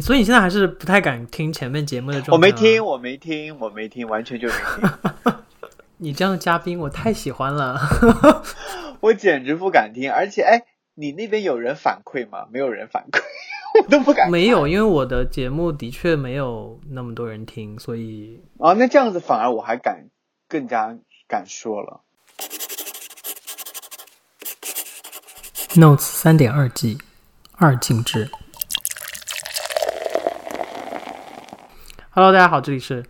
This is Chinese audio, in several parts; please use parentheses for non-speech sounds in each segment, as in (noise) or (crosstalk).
所以你现在还是不太敢听前面节目的状态。我没听，我没听，我没听，完全就没听。(laughs) 你这样的嘉宾我太喜欢了，(laughs) 我简直不敢听。而且，哎，你那边有人反馈吗？没有人反馈，我都不敢。没有，因为我的节目的确没有那么多人听，所以啊，那这样子反而我还敢更加敢说了。Notes 三点二 G 二进制。Hello，大家好，这里是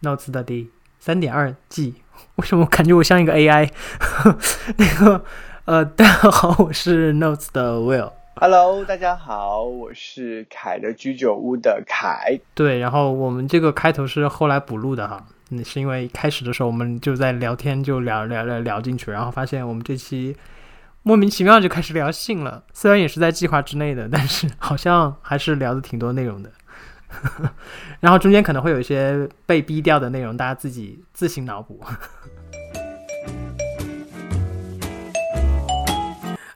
Notes 的第三点二季。为什么感觉我像一个 AI？(laughs) 那个呃，大家好，我是 Notes 的 Will。Hello，大家好，我是凯的居酒屋的凯。对，然后我们这个开头是后来补录的哈，那是因为开始的时候我们就在聊天，就聊聊聊聊进去，然后发现我们这期。莫名其妙就开始聊性了，虽然也是在计划之内的，但是好像还是聊的挺多内容的。(laughs) 然后中间可能会有一些被逼掉的内容，大家自己自行脑补。(laughs)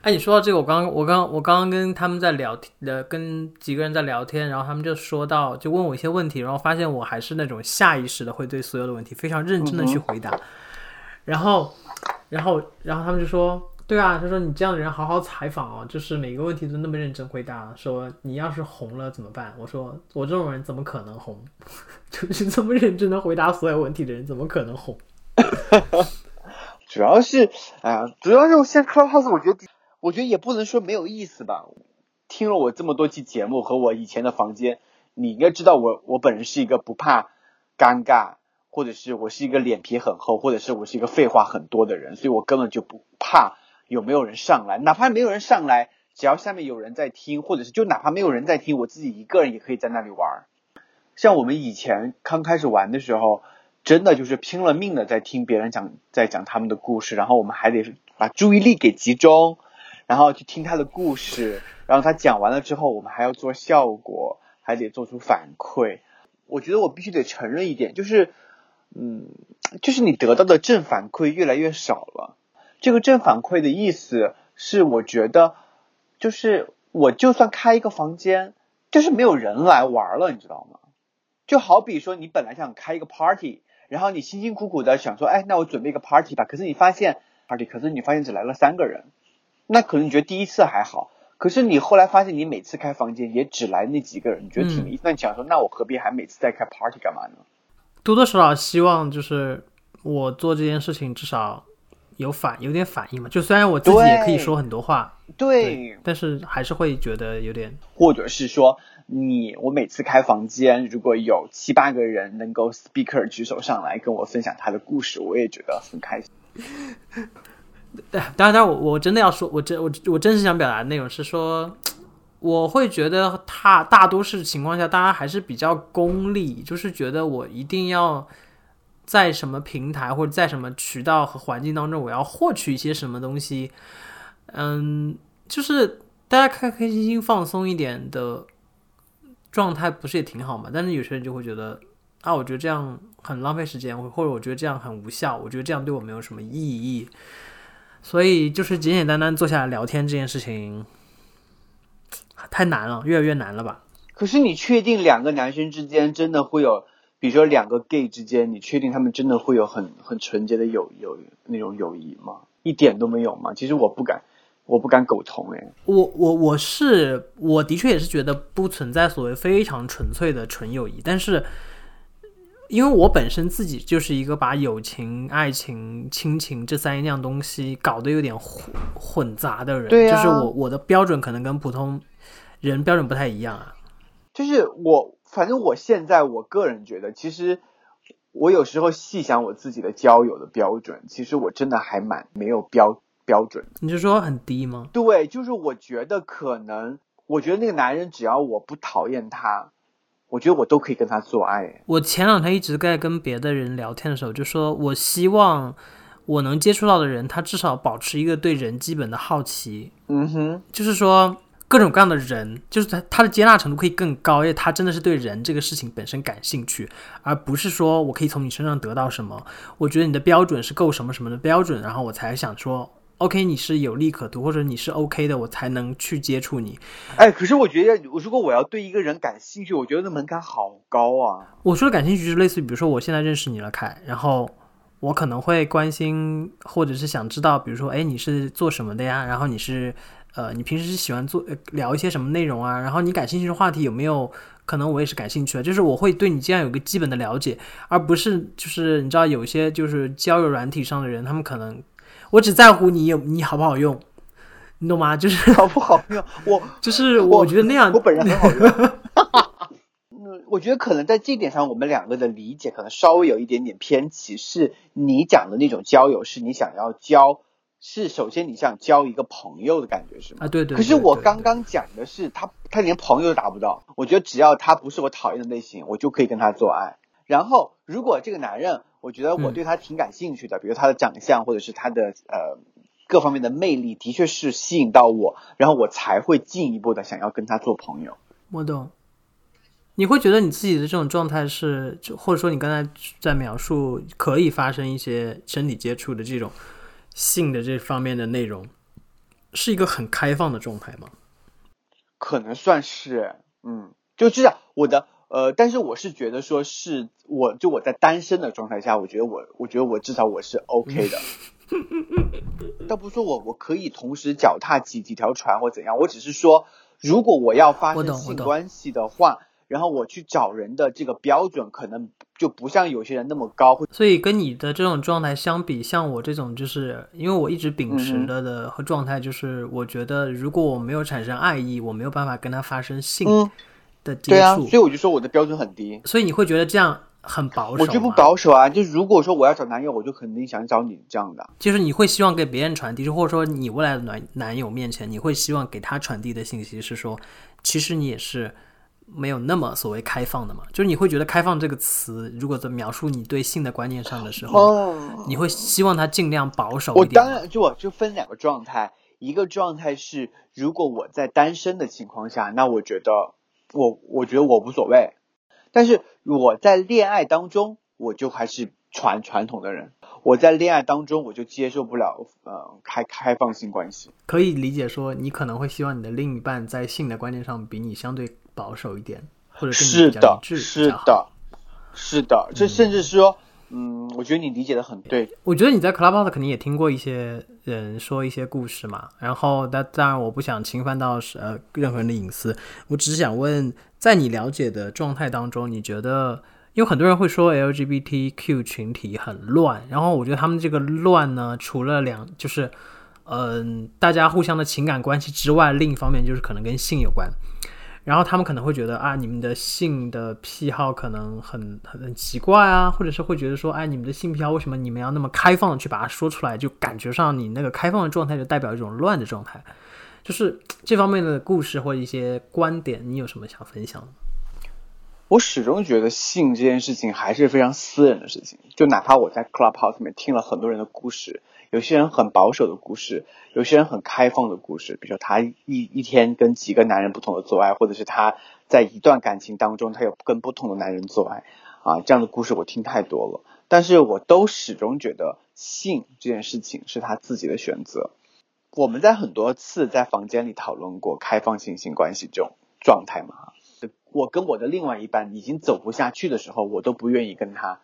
哎，你说到这个，我刚我刚我刚刚跟他们在聊天，呃，跟几个人在聊天，然后他们就说到，就问我一些问题，然后发现我还是那种下意识的会对所有的问题非常认真的去回答。然后，然后，然后他们就说。对啊，他说你这样的人好好采访哦，就是每个问题都那么认真回答。说你要是红了怎么办？我说我这种人怎么可能红？(laughs) 就是这么认真的回答所有问题的人怎么可能红？(laughs) 主要是，哎呀，主要是我现在 Clubhouse，我觉得，我觉得也不能说没有意思吧。听了我这么多期节目和我以前的房间，你应该知道我，我本人是一个不怕尴尬，或者是我是一个脸皮很厚，或者是我是一个废话很多的人，所以我根本就不怕。有没有人上来？哪怕没有人上来，只要下面有人在听，或者是就哪怕没有人在听，我自己一个人也可以在那里玩。像我们以前刚开始玩的时候，真的就是拼了命的在听别人讲，在讲他们的故事，然后我们还得把注意力给集中，然后去听他的故事，然后他讲完了之后，我们还要做效果，还得做出反馈。我觉得我必须得承认一点，就是，嗯，就是你得到的正反馈越来越少了。这个正反馈的意思是，我觉得就是我就算开一个房间，就是没有人来玩了，你知道吗？就好比说你本来想开一个 party，然后你辛辛苦苦的想说，哎，那我准备一个 party 吧。可是你发现 party，可是你发现只来了三个人，那可能你觉得第一次还好，可是你后来发现你每次开房间也只来那几个人，你觉得挺……那你想说，那我何必还每次再开 party 干嘛呢？多多少少希望就是我做这件事情至少。有反有点反应嘛？就虽然我自己也可以说很多话，对，但是还是会觉得有点，或者是说你我每次开房间，如果有七八个人能够 speaker 举手上来跟我分享他的故事，我也觉得很开心。对，(laughs) 当然，当然，我我真的要说，我真我我真是想表达的内容是说，我会觉得他大多数情况下，大家还是比较功利，就是觉得我一定要。在什么平台或者在什么渠道和环境当中，我要获取一些什么东西？嗯，就是大家开开心心、放松一点的状态，不是也挺好嘛？但是有些人就会觉得啊，我觉得这样很浪费时间，或者我觉得这样很无效，我觉得这样对我没有什么意义。所以，就是简简单单坐下来聊天这件事情太难了，越来越难了吧？可是，你确定两个男生之间真的会有？比如说两个 gay 之间，你确定他们真的会有很很纯洁的友友那种友谊吗？一点都没有吗？其实我不敢，我不敢苟同哎。我我我是我的确也是觉得不存在所谓非常纯粹的纯友谊，但是因为我本身自己就是一个把友情、爱情、亲情这三样东西搞得有点混混杂的人，对就是我我的标准可能跟普通人标准不太一样啊。就是我。反正我现在我个人觉得，其实我有时候细想我自己的交友的标准，其实我真的还蛮没有标标准。你是说很低吗？对，就是我觉得可能，我觉得那个男人只要我不讨厌他，我觉得我都可以跟他做爱。我前两天一直在跟别的人聊天的时候，就说我希望我能接触到的人，他至少保持一个对人基本的好奇。嗯哼，就是说。各种各样的人，就是他他的接纳程度可以更高，因为他真的是对人这个事情本身感兴趣，而不是说我可以从你身上得到什么。我觉得你的标准是够什么什么的标准，然后我才想说 OK 你是有利可图，或者你是 OK 的，我才能去接触你。哎，可是我觉得，如果我要对一个人感兴趣，我觉得那门槛好高啊。我说的感兴趣是类似于，比如说我现在认识你了，凯，然后我可能会关心，或者是想知道，比如说，哎，你是做什么的呀？然后你是，呃，你平时是喜欢做聊一些什么内容啊？然后你感兴趣的话题有没有？可能我也是感兴趣的，就是我会对你这样有个基本的了解，而不是就是你知道有些就是交友软体上的人，他们可能我只在乎你有你好不好用，你懂吗？就是 (laughs) 好不好用，我就是我觉得那样，我本人很好用。(laughs) 嗯，我觉得可能在这点上，我们两个的理解可能稍微有一点点偏歧。是你讲的那种交友，是你想要交。是，首先你想交一个朋友的感觉是吗？啊，对对。可是我刚刚讲的是他，他连朋友都达不到。我觉得只要他不是我讨厌的类型，我就可以跟他做爱。然后，如果这个男人，我觉得我对他挺感兴趣的，比如他的长相或者是他的呃各方面的魅力，的确是吸引到我，然后我才会进一步的想要跟他做朋友。我懂。你会觉得你自己的这种状态是，就或者说你刚才在描述可以发生一些身体接触的这种。性的这方面的内容是一个很开放的状态吗？可能算是，嗯，就这样。我的呃，但是我是觉得说是，我就我在单身的状态下，我觉得我，我觉得我至少我是 (laughs) OK 的。倒不是说我我可以同时脚踏几几条船或怎样，我只是说，如果我要发生性关系的话。然后我去找人的这个标准可能就不像有些人那么高，所以跟你的这种状态相比，像我这种就是因为我一直秉持的的和状态就是，我觉得如果我没有产生爱意，我没有办法跟他发生性的接触。对啊，所以我就说我的标准很低。所以你会觉得这样很保守？我就不保守啊！就如果说我要找男友，我就肯定想找你这样的。就是你会希望给别人传递，或者说你未来的男男友面前，你会希望给他传递的信息是说，其实你也是。没有那么所谓开放的嘛，就是你会觉得“开放”这个词，如果在描述你对性的观念上的时候，你会希望它尽量保守一点。我当然就我就分两个状态，一个状态是如果我在单身的情况下，那我觉得我我觉得我无所谓，但是我在恋爱当中，我就还是传传统的人。我在恋爱当中，我就接受不了呃开开放性关系。可以理解说，你可能会希望你的另一半在性的观念上比你相对。保守一点，或者是的，是的，是的，这甚至是说，嗯，我觉得你理解的很对。我觉得你在 Clubhouse 肯定也听过一些人说一些故事嘛，然后，但当然我不想侵犯到呃任何人的隐私，我只是想问，在你了解的状态当中，你觉得，因为很多人会说 LGBTQ 群体很乱，然后我觉得他们这个乱呢，除了两就是，嗯，大家互相的情感关系之外，另一方面就是可能跟性有关。然后他们可能会觉得啊，你们的性的癖好可能很很很奇怪啊，或者是会觉得说，哎，你们的性癖好为什么你们要那么开放的去把它说出来？就感觉上你那个开放的状态就代表一种乱的状态。就是这方面的故事或一些观点，你有什么想分享的？我始终觉得性这件事情还是非常私人的事情。就哪怕我在 Clubhouse 里面听了很多人的故事。有些人很保守的故事，有些人很开放的故事，比如说他一一天跟几个男人不同的做爱，或者是他在一段感情当中他有跟不同的男人做爱，啊，这样的故事我听太多了。但是我都始终觉得性这件事情是他自己的选择。我们在很多次在房间里讨论过开放性性关系这种状态嘛，我跟我的另外一半已经走不下去的时候，我都不愿意跟他。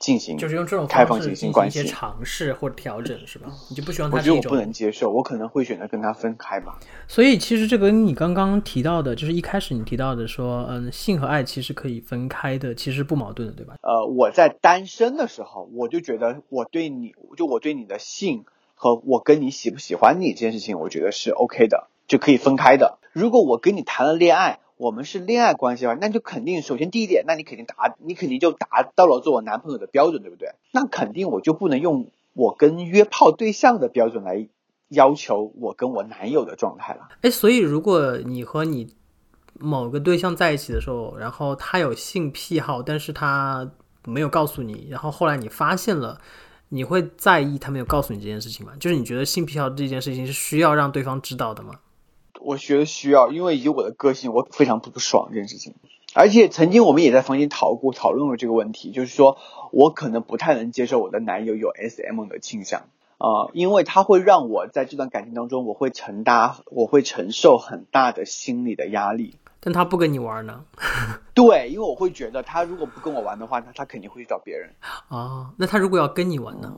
进行就是用这种开放性性关系，一些尝试或者调整是吧？你就不希望他我觉得我不能接受，我可能会选择跟他分开吧。所以其实这个你刚刚提到的，就是一开始你提到的说，嗯，性和爱其实可以分开的，其实不矛盾的，对吧？呃，我在单身的时候，我就觉得我对你就我对你的性和我跟你喜不喜欢你这件事情，我觉得是 OK 的，就可以分开的。如果我跟你谈了恋爱，我们是恋爱关系吧，那就肯定首先第一点，那你肯定达，你肯定就达到了做我男朋友的标准，对不对？那肯定我就不能用我跟约炮对象的标准来要求我跟我男友的状态了。哎，所以如果你和你某个对象在一起的时候，然后他有性癖好，但是他没有告诉你，然后后来你发现了，你会在意他没有告诉你这件事情吗？就是你觉得性癖好这件事情是需要让对方知道的吗？我觉得需要，因为以我的个性，我非常不爽这件事情。而且曾经我们也在房间讨过讨论过这个问题，就是说我可能不太能接受我的男友有 S M 的倾向呃，因为他会让我在这段感情当中，我会承担，我会承受很大的心理的压力。但他不跟你玩呢？(laughs) 对，因为我会觉得他如果不跟我玩的话，那他肯定会去找别人。啊，那他如果要跟你玩呢？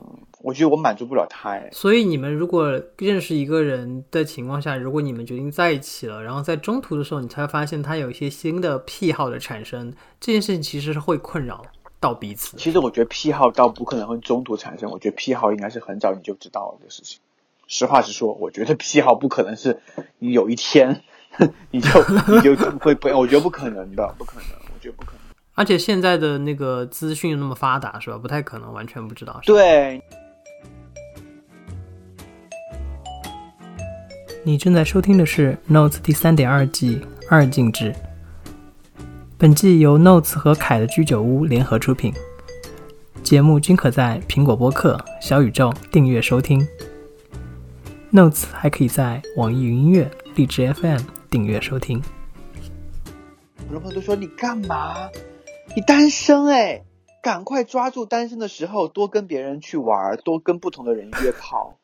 我觉得我满足不了他哎。所以你们如果认识一个人的情况下，如果你们决定在一起了，然后在中途的时候，你才发现他有一些新的癖好的产生，这件事情其实是会困扰到彼此。其实我觉得癖好倒不可能会中途产生，我觉得癖好应该是很早你就知道了的事情。实话实说，我觉得癖好不可能是你有一天。你就 (laughs) 你就会不？我觉得不可能的，不可能，我觉得不可能。而且现在的那个资讯那么发达，是吧？不太可能完全不知道。对。你正在收听的是《Notes》第三点二季二进制。本季由 Notes 和凯的居酒屋联合出品，节目均可在苹果播客、小宇宙订阅收听。Notes 还可以在网易云音乐、荔枝 FM。订阅收听。很多朋友都说你干嘛？你单身哎，赶快抓住单身的时候，多跟别人去玩，多跟不同的人约炮，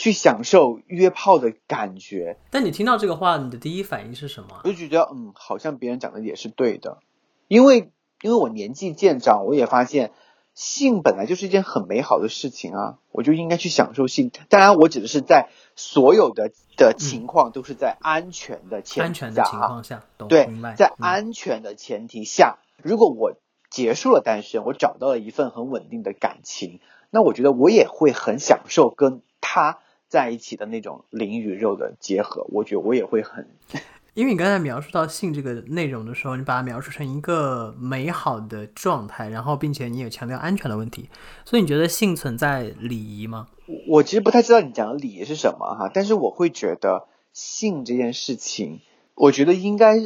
去享受约炮的感觉。但你听到这个话，你的第一反应是什么？我就觉得，嗯，好像别人讲的也是对的，因为因为我年纪渐长，我也发现。性本来就是一件很美好的事情啊，我就应该去享受性。当然，我指的是在所有的的情况都是在安全的前提下哈。对，在安全的前提下，如果我结束了单身，我找到了一份很稳定的感情，那我觉得我也会很享受跟他在一起的那种灵与肉的结合。我觉得我也会很。(laughs) 因为你刚才描述到性这个内容的时候，你把它描述成一个美好的状态，然后并且你也强调安全的问题，所以你觉得性存在礼仪吗？我其实不太知道你讲的礼仪是什么哈，但是我会觉得性这件事情，我觉得应该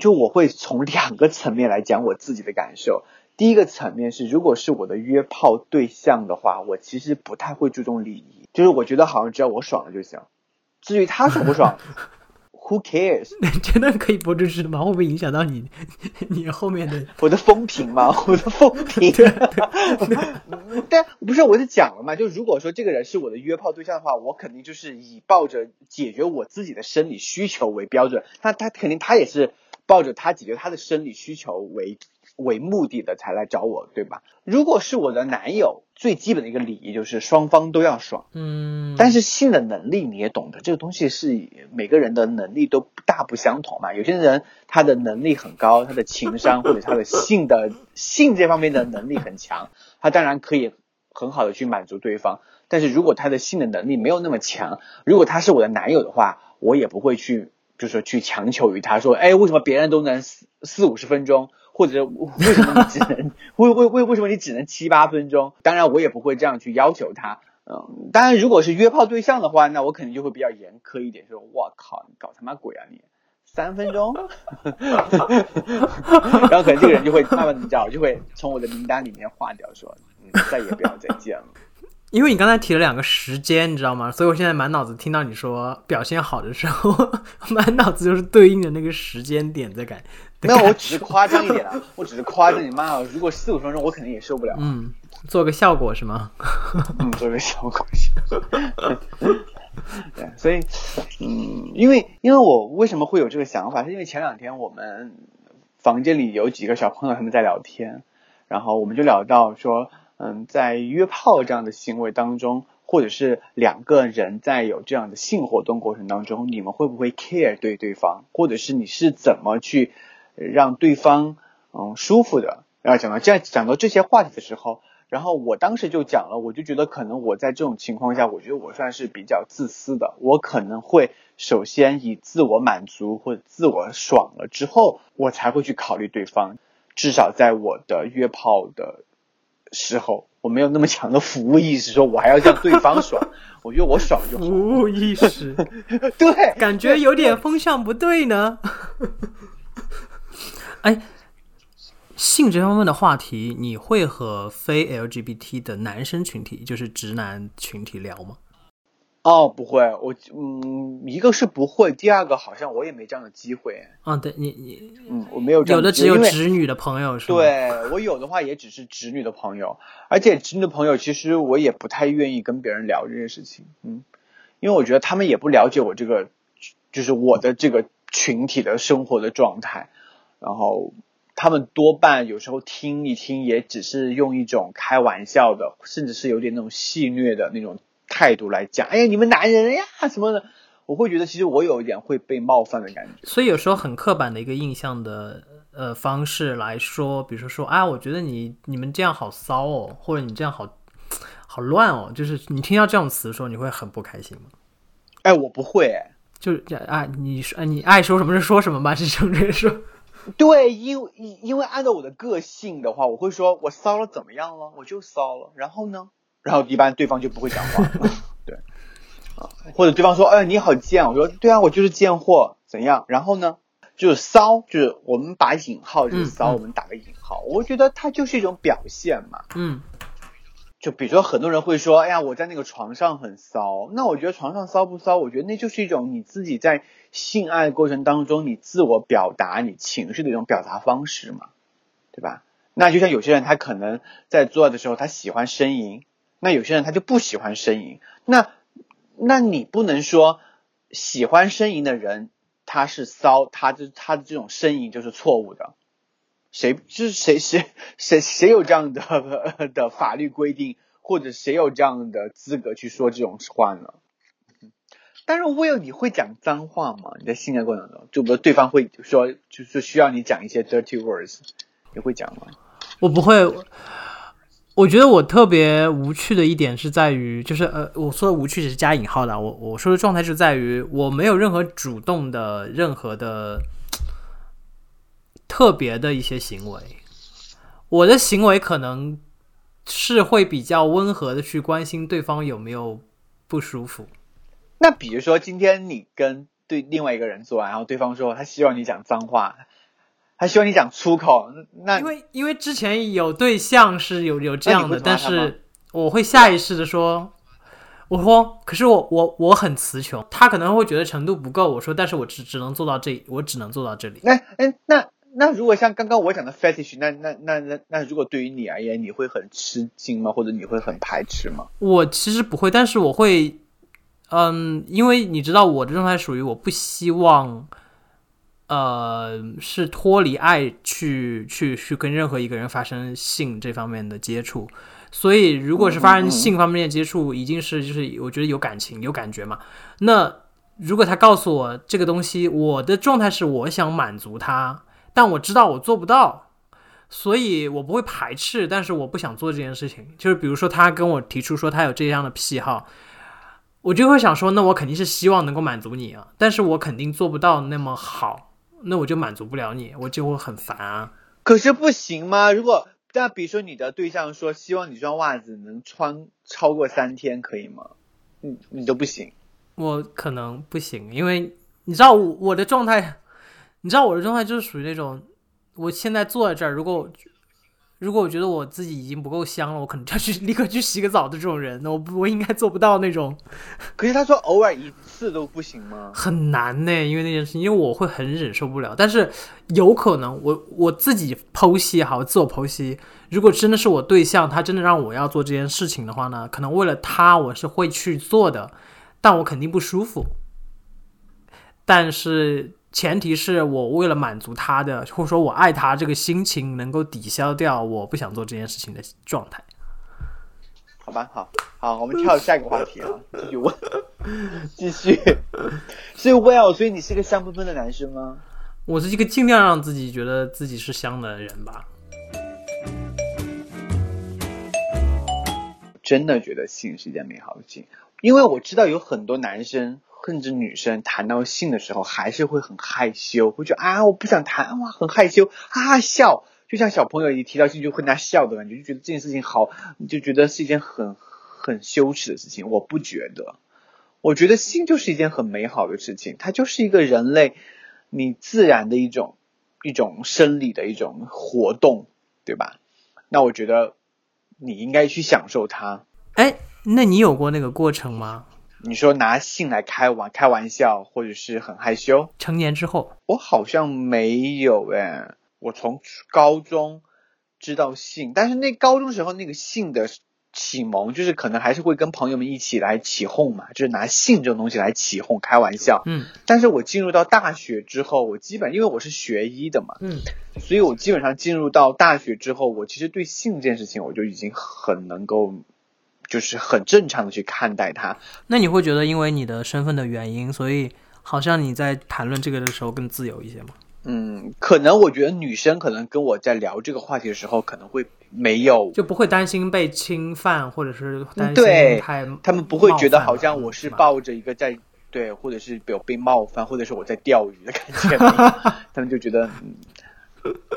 就我会从两个层面来讲我自己的感受。第一个层面是，如果是我的约炮对象的话，我其实不太会注重礼仪，就是我觉得好像只要我爽了就行，至于他爽不爽。(laughs) Who cares？真的可以播出去吗？会不会影响到你你后面的 (laughs) 我的风评吗？我的风评？但不是，我就讲了嘛，就如果说这个人是我的约炮对象的话，我肯定就是以抱着解决我自己的生理需求为标准。那他肯定他也是抱着他解决他的生理需求为。为目的的才来找我，对吧？如果是我的男友，最基本的一个礼仪就是双方都要爽。嗯，但是性的能力你也懂得，这个东西是每个人的能力都大不相同嘛。有些人他的能力很高，他的情商 (laughs) 或者他的性的性这方面的能力很强，他当然可以很好的去满足对方。但是如果他的性的能力没有那么强，如果他是我的男友的话，我也不会去就是去强求于他说，哎，为什么别人都能四四五十分钟？或者为什么你只能为为为为什么你只能七八分钟？当然我也不会这样去要求他。嗯，当然如果是约炮对象的话，那我肯定就会比较严苛一点，说我靠，你搞他妈鬼啊你，三分钟，(laughs) 然后可能这个人就会慢慢的知道，就会从我的名单里面划掉，说嗯再也不要再见了。因为你刚才提了两个时间，你知道吗？所以我现在满脑子听到你说表现好的时候，(laughs) 满脑子就是对应的那个时间点在改。没有，我只是夸张一点啊，我只是夸张。你妈，如果四五分钟，我肯定也受不了。嗯，做个效果是吗？(laughs) 嗯，做个效果。对，所以，嗯，因为因为我为什么会有这个想法，是因为前两天我们房间里有几个小朋友他们在聊天，然后我们就聊到说，嗯，在约炮这样的行为当中。或者是两个人在有这样的性活动过程当中，你们会不会 care 对对方，或者是你是怎么去让对方嗯舒服的？然后讲到这样讲到这些话题的时候，然后我当时就讲了，我就觉得可能我在这种情况下，我觉得我算是比较自私的，我可能会首先以自我满足或者自我爽了之后，我才会去考虑对方，至少在我的约炮的时候。我没有那么强的服务意识，说我还要让对方爽，(laughs) 我觉得我爽就好。服务意识，(laughs) 对，感觉有点风向不对呢。(laughs) 哎，性这方面的话题，你会和非 LGBT 的男生群体，就是直男群体聊吗？哦，不会，我嗯，一个是不会，第二个好像我也没这样的机会。啊，对你你嗯，我没有这样有的只有因为直女的朋友对我有的话也只是直女的朋友，而且直女的朋友其实我也不太愿意跟别人聊这件事情，嗯，因为我觉得他们也不了解我这个，就是我的这个群体的生活的状态，然后他们多半有时候听一听，也只是用一种开玩笑的，甚至是有点那种戏谑的那种态度来讲，哎呀，你们男人呀什么的，我会觉得其实我有一点会被冒犯的感觉。所以有时候很刻板的一个印象的呃方式来说，比如说说啊，我觉得你你们这样好骚哦，或者你这样好好乱哦，就是你听到这种词的时候，你会很不开心吗？哎，我不会、哎。就是啊，你说你爱说什么就说什么吧，是这么着说。对，因因因为按照我的个性的话，我会说我骚了怎么样了，我就骚了，然后呢，然后一般对方就不会讲话，(laughs) 对，啊，或者对方说，哎，你好贱，我说对啊，我就是贱货，怎样？然后呢，就是骚，就是我们把引号就是骚，我们打个引号，我觉得它就是一种表现嘛。嗯，就比如说，很多人会说：“哎呀，我在那个床上很骚。”那我觉得床上骚不骚？我觉得那就是一种你自己在性爱过程当中你自我表达你情绪的一种表达方式嘛，对吧？那就像有些人他可能在做爱的时候他喜欢呻吟，那有些人他就不喜欢呻吟。那那你不能说喜欢呻吟的人他是骚，他就他的这种呻吟就是错误的。谁就是谁谁谁谁有这样的 (laughs) 的法律规定，或者谁有这样的资格去说这种话呢？但是 Will，你会讲脏话吗？你在性爱过程中，就比如对方会说，就是需要你讲一些 dirty words，你会讲吗？我不会。我觉得我特别无趣的一点是在于，就是呃，我说的无趣只是加引号的，我我说的状态是在于我没有任何主动的任何的特别的一些行为，我的行为可能是会比较温和的去关心对方有没有不舒服。那比如说今天你跟对另外一个人做爱，然后对方说他希望你讲脏话，他希望你讲粗口，那因为因为之前有对象是有有这样的，但是我会下意识的说，我说，可是我我我很词穷，他可能会觉得程度不够，我说，但是我只只能做到这，我只能做到这里。那哎那那如果像刚刚我讲的 fetish，那那那那那如果对于你而言，你会很吃惊吗？或者你会很排斥吗？我其实不会，但是我会，嗯，因为你知道我的状态属于我不希望，呃，是脱离爱去去去跟任何一个人发生性这方面的接触，所以如果是发生性方面的接触，一定是就是我觉得有感情有感觉嘛。那如果他告诉我这个东西，我的状态是我想满足他，但我知道我做不到，所以我不会排斥，但是我不想做这件事情。就是比如说他跟我提出说他有这样的癖好，我就会想说，那我肯定是希望能够满足你啊，但是我肯定做不到那么好，那我就满足不了你，我就会很烦啊。可是不行吗？如果那比如说你的对象说希望你这双袜子能穿超过三天，可以吗？你你都不行。我可能不行，因为你知道我我的状态，你知道我的状态就是属于那种，我现在坐在这儿，如果如果我觉得我自己已经不够香了，我可能就要去 (laughs) 立刻去洗个澡的这种人，我不我应该做不到那种可是他说偶尔一次都不行吗？(laughs) 很难呢，因为那件事情，因为我会很忍受不了。但是有可能我我自己剖析好，自我剖析，如果真的是我对象，他真的让我要做这件事情的话呢，可能为了他我是会去做的，但我肯定不舒服。但是前提是我为了满足他的，或者说我爱他这个心情，能够抵消掉我不想做这件事情的状态。好吧，好好，我们跳下一个话题啊，继续问，继续。所以 Well，所以你是个香喷喷的男生吗？我是一个尽量让自己觉得自己是香的人吧。真的觉得性是一件美好的事情，因为我知道有很多男生甚至女生谈到性的时候还是会很害羞，会觉得啊我不想谈，哇很害羞，哈哈笑，就像小朋友一提到性就会那笑的感觉，就觉得这件事情好，就觉得是一件很很羞耻的事情。我不觉得，我觉得性就是一件很美好的事情，它就是一个人类你自然的一种一种生理的一种活动，对吧？那我觉得你应该去享受它。哎，那你有过那个过程吗？你说拿性来开玩开玩笑，或者是很害羞？成年之后，我好像没有诶，我从高中知道性，但是那高中时候那个性的启蒙，就是可能还是会跟朋友们一起来起哄嘛，就是拿性这种东西来起哄开玩笑。嗯但是我进入到大学之后，我基本因为我是学医的嘛，嗯，所以我基本上进入到大学之后，我其实对性这件事情，我就已经很能够，就是很正常的去看待它。那你会觉得因为你的身份的原因，所以好像你在谈论这个的时候更自由一些吗？嗯，可能我觉得女生可能跟我在聊这个话题的时候，可能会没有，就不会担心被侵犯，或者是担心对太他们不会觉得好像我是抱着一个在对，或者是有被冒犯，或者是我在钓鱼的感觉，(laughs) 他们就觉得，嗯，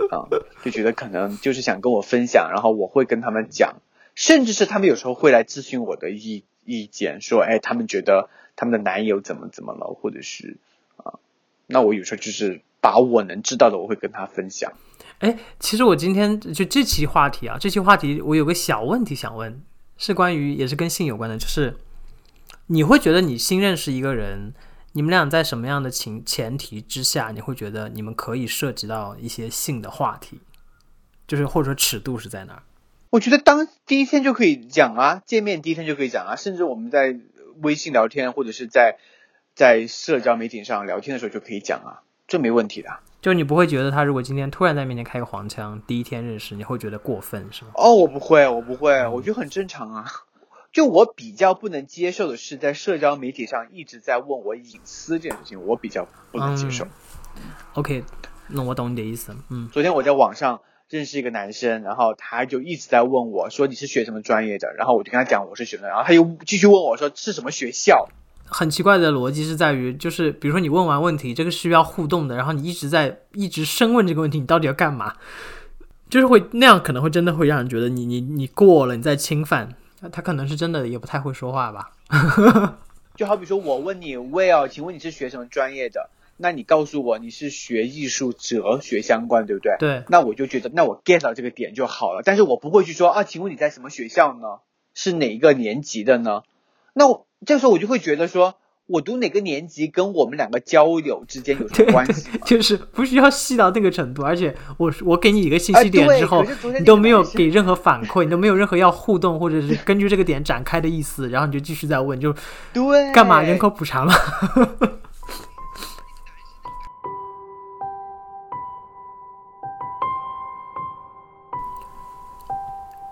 啊，就觉得可能就是想跟我分享，然后我会跟他们讲，甚至是他们有时候会来咨询我的意意见，说，哎，他们觉得他们的男友怎么怎么了，或者是啊，那我有时候就是把我能知道的，我会跟他分享。哎，其实我今天就这期话题啊，这期话题我有个小问题想问，是关于也是跟性有关的，就是你会觉得你新认识一个人，你们俩在什么样的情前提之下，你会觉得你们可以涉及到一些性的话题，就是或者说尺度是在哪儿？我觉得当第一天就可以讲啊，见面第一天就可以讲啊，甚至我们在微信聊天或者是在在社交媒体上聊天的时候就可以讲啊，这没问题的。就你不会觉得他如果今天突然在面前开个黄腔，第一天认识，你会觉得过分是吗？哦，我不会，我不会，我觉得很正常啊。就我比较不能接受的是，在社交媒体上一直在问我隐私这件事情，我比较不能接受。OK，那我懂你的意思。嗯，昨天我在网上认识一个男生，然后他就一直在问我说你是学什么专业的，然后我就跟他讲我是学的，然后他又继续问我说是什么学校。很奇怪的逻辑是在于，就是比如说你问完问题，这个是需要互动的，然后你一直在一直深问这个问题，你到底要干嘛？就是会那样，可能会真的会让人觉得你你你过了，你在侵犯。他可能是真的也不太会说话吧。(laughs) 就好比说我问你 Will，请问你是学什么专业的？那你告诉我你是学艺术哲学相关，对不对？对，那我就觉得，那我 get 到这个点就好了。但是我不会去说啊，请问你在什么学校呢？是哪一个年级的呢？那我这时候我就会觉得说，我读哪个年级跟我们两个交流之间有什么关系？(laughs) 就是不需要细到那个程度，而且我我给你一个信啊息点之后，你都没有给任何反馈，你都没有任何要互动或者是根据这个点展开的意思，然后你就继续在问，就 (laughs) 对，干嘛人口普查吗？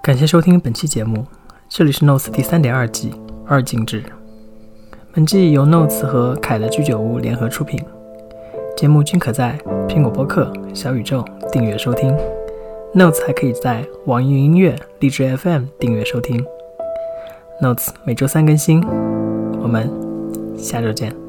感谢收听本期节目，这里是 Notes 第三点二季二进制。本季由 Notes 和凯的居酒屋联合出品，节目均可在苹果播客、小宇宙订阅收听。Notes 还可以在网易云音乐、荔枝 FM 订阅收听。Notes 每周三更新，我们下周见。